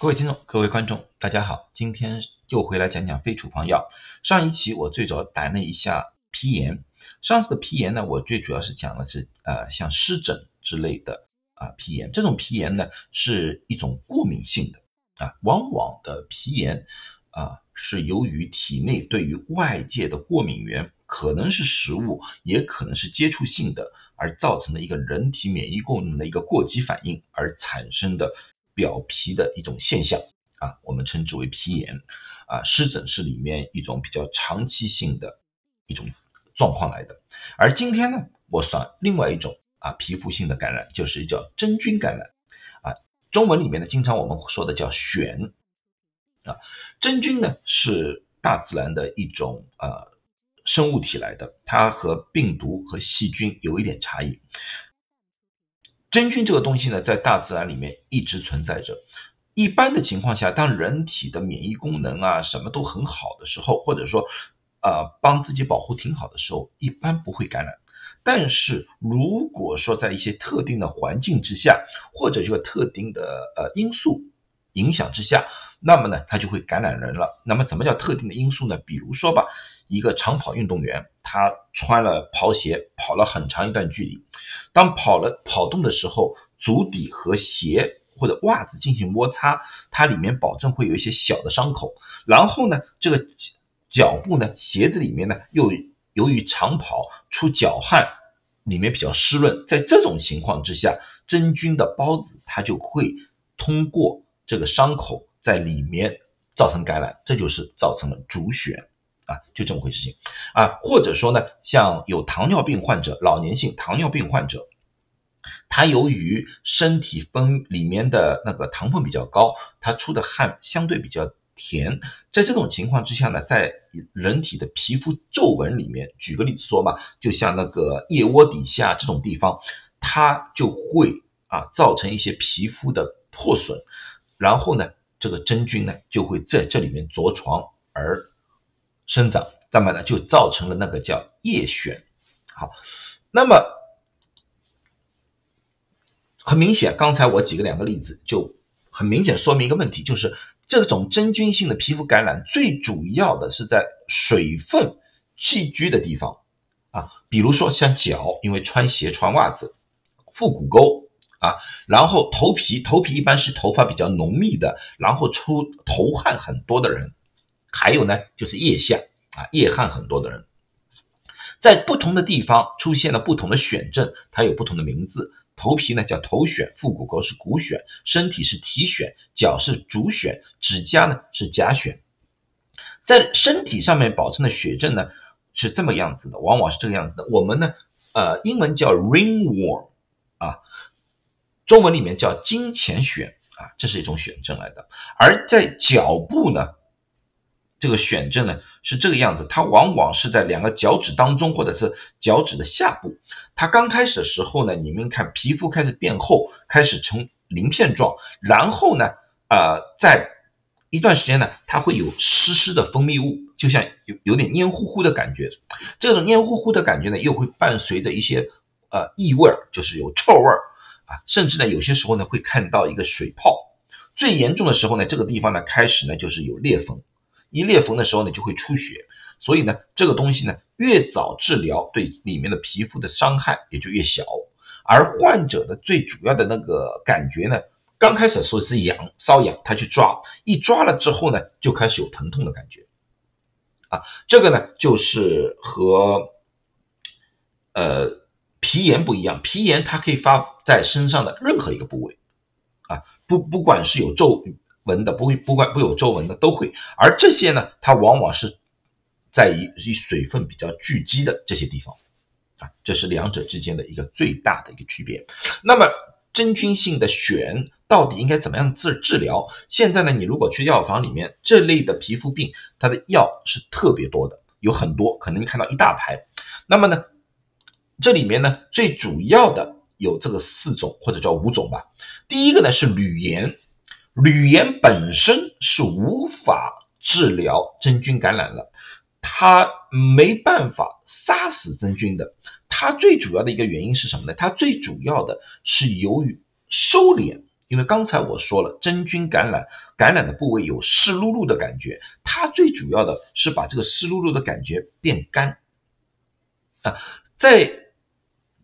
各位听众、各位观众，大家好，今天又回来讲讲非处方药。上一期我最主要谈了一下皮炎，上次的皮炎呢，我最主要是讲的是呃像湿疹之类的啊皮炎，这种皮炎呢是一种过敏性的啊，往往的皮炎啊是由于体内对于外界的过敏源，可能是食物，也可能是接触性的，而造成的一个人体免疫功能的一个过激反应而产生的。表皮的一种现象啊，我们称之为皮炎啊，湿疹是里面一种比较长期性的一种状况来的。而今天呢，我算另外一种啊皮肤性的感染，就是叫真菌感染啊。中文里面呢，经常我们说的叫癣啊。真菌呢是大自然的一种呃生物体来的，它和病毒和细菌有一点差异。真菌这个东西呢，在大自然里面一直存在着。一般的情况下，当人体的免疫功能啊什么都很好的时候，或者说呃帮自己保护挺好的时候，一般不会感染。但是如果说在一些特定的环境之下，或者这个特定的呃因素影响之下，那么呢，它就会感染人了。那么怎么叫特定的因素呢？比如说吧，一个长跑运动员，他穿了跑鞋跑了很长一段距离。当跑了跑动的时候，足底和鞋或者袜子进行摩擦，它里面保证会有一些小的伤口。然后呢，这个脚部呢，鞋子里面呢又由于长跑出脚汗，里面比较湿润，在这种情况之下，真菌的孢子它就会通过这个伤口在里面造成感染，这就是造成了主癣。啊，就这么回事情啊，或者说呢，像有糖尿病患者，老年性糖尿病患者，他由于身体分里面的那个糖分比较高，他出的汗相对比较甜，在这种情况之下呢，在人体的皮肤皱纹里面，举个例子说嘛，就像那个腋窝底下这种地方，它就会啊造成一些皮肤的破损，然后呢，这个真菌呢就会在这里面着床而。生长，那么呢就造成了那个叫叶癣。好，那么很明显，刚才我举个两个例子，就很明显说明一个问题，就是这种真菌性的皮肤感染，最主要的是在水分寄居的地方啊，比如说像脚，因为穿鞋穿袜子，腹股沟啊，然后头皮，头皮一般是头发比较浓密的，然后出头汗很多的人。还有呢，就是腋下啊，腋汗很多的人，在不同的地方出现了不同的癣症，它有不同的名字。头皮呢叫头癣，腹股沟是股癣，身体是体癣，脚是足癣，指甲呢是甲癣。在身体上面保存的血症呢是这么样子的，往往是这个样子的。我们呢，呃，英文叫 ringworm 啊，中文里面叫金钱癣啊，这是一种癣症来的。而在脚部呢。这个癣症呢是这个样子，它往往是在两个脚趾当中，或者是脚趾的下部。它刚开始的时候呢，你们看皮肤开始变厚，开始呈鳞片状，然后呢，呃，在一段时间呢，它会有湿湿的分泌物，就像有有点黏糊糊的感觉。这种黏糊糊的感觉呢，又会伴随着一些呃异味，就是有臭味啊，甚至呢，有些时候呢会看到一个水泡。最严重的时候呢，这个地方呢开始呢就是有裂缝。一裂缝的时候呢，就会出血，所以呢，这个东西呢，越早治疗，对里面的皮肤的伤害也就越小。而患者的最主要的那个感觉呢，刚开始说是痒，瘙痒，他去抓，一抓了之后呢，就开始有疼痛的感觉。啊，这个呢，就是和呃皮炎不一样，皮炎它可以发在身上的任何一个部位，啊，不不管是有皱。纹的不会不管不有皱纹的都会，而这些呢，它往往是在于以水分比较聚集的这些地方啊，这是两者之间的一个最大的一个区别。那么真菌性的癣到底应该怎么样治治疗？现在呢，你如果去药房里面，这类的皮肤病，它的药是特别多的，有很多，可能你看到一大排。那么呢，这里面呢，最主要的有这个四种或者叫五种吧。第一个呢是铝盐。铝盐本身是无法治疗真菌感染了，它没办法杀死真菌的。它最主要的一个原因是什么呢？它最主要的是由于收敛因为刚才我说了，真菌感染感染的部位有湿漉漉的感觉，它最主要的是把这个湿漉漉的感觉变干啊，在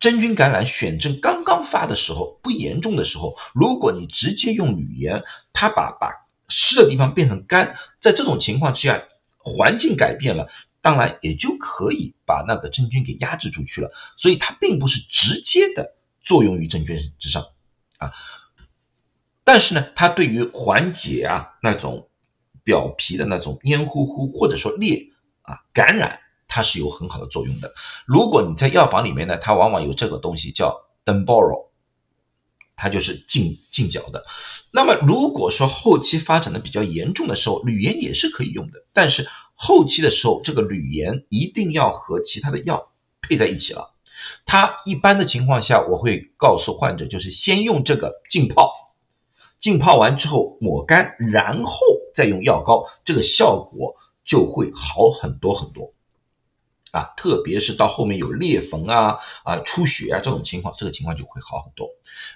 真菌感染选症刚刚发的时候，不严重的时候，如果你直接用铝盐，它把把湿的地方变成干，在这种情况之下，环境改变了，当然也就可以把那个真菌给压制出去了，所以它并不是直接的作用于真菌之上啊。但是呢，它对于缓解啊那种表皮的那种黏糊糊或者说裂啊感染，它是有很好的作用的。如果你在药房里面呢，它往往有这个东西叫 Denboro，它就是进进脚的。那么如果说后期发展的比较严重的时候，铝盐也是可以用的。但是后期的时候，这个铝盐一定要和其他的药配在一起了。它一般的情况下，我会告诉患者，就是先用这个浸泡。浸泡完之后抹干，然后再用药膏，这个效果就会好很多很多啊！特别是到后面有裂缝啊、啊出血啊这种情况，这个情况就会好很多。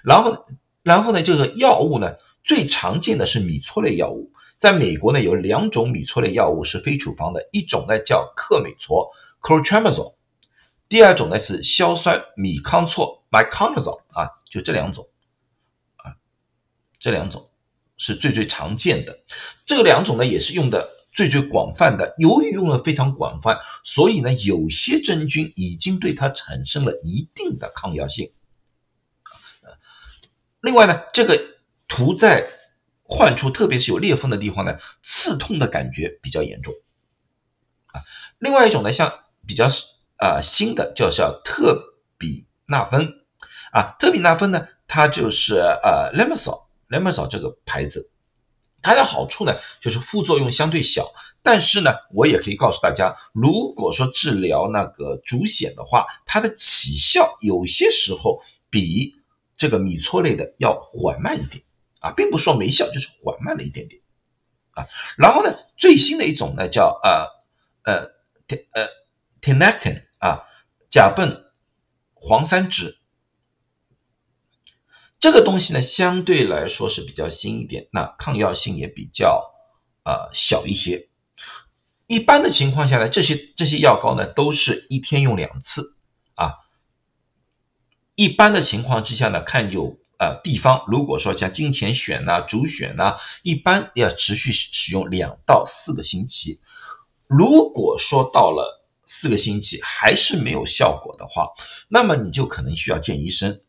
然后，然后呢，这个药物呢，最常见的是米唑类药物，在美国呢有两种米唑类药物是非处方的，一种呢叫克美唑 （clotrimazole），第二种呢是硝酸米康唑 （miconazole） 啊，就这两种啊。这两种是最最常见的，这两种呢也是用的最最广泛的。由于用的非常广泛，所以呢有些真菌已经对它产生了一定的抗药性。另外呢，这个涂在患处，特别是有裂缝的地方呢，刺痛的感觉比较严重。啊，另外一种呢，像比较啊新的叫叫特比那芬啊，特比那芬呢，它就是呃 Lemsol。雷蒙少这个牌子，它的好处呢，就是副作用相对小。但是呢，我也可以告诉大家，如果说治疗那个足癣的话，它的起效有些时候比这个米唑类的要缓慢一点啊，并不说没效，就是缓慢了一点点啊。然后呢，最新的一种呢叫呃呃呃 tenectin 啊，甲苯磺酸酯。这个东西呢，相对来说是比较新一点，那抗药性也比较呃小一些。一般的情况下呢，这些这些药膏呢，都是一天用两次啊。一般的情况之下呢，看有呃地方，如果说像金钱癣呐、足癣呐，一般要持续使用两到四个星期。如果说到了四个星期还是没有效果的话，那么你就可能需要见医生。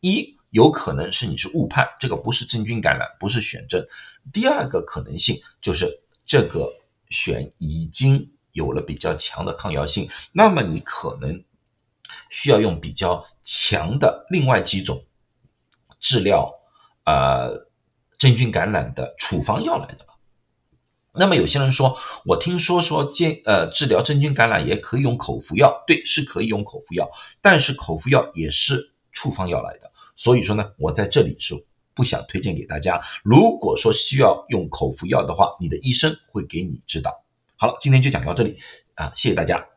一有可能是你是误判，这个不是真菌感染，不是癣症。第二个可能性就是这个癣已经有了比较强的抗药性，那么你可能需要用比较强的另外几种治疗呃真菌感染的处方药来的。那么有些人说，我听说说健呃治疗真菌感染也可以用口服药，对，是可以用口服药，但是口服药也是处方药来的。所以说呢，我在这里是不想推荐给大家。如果说需要用口服药的话，你的医生会给你指导。好了，今天就讲到这里啊，谢谢大家。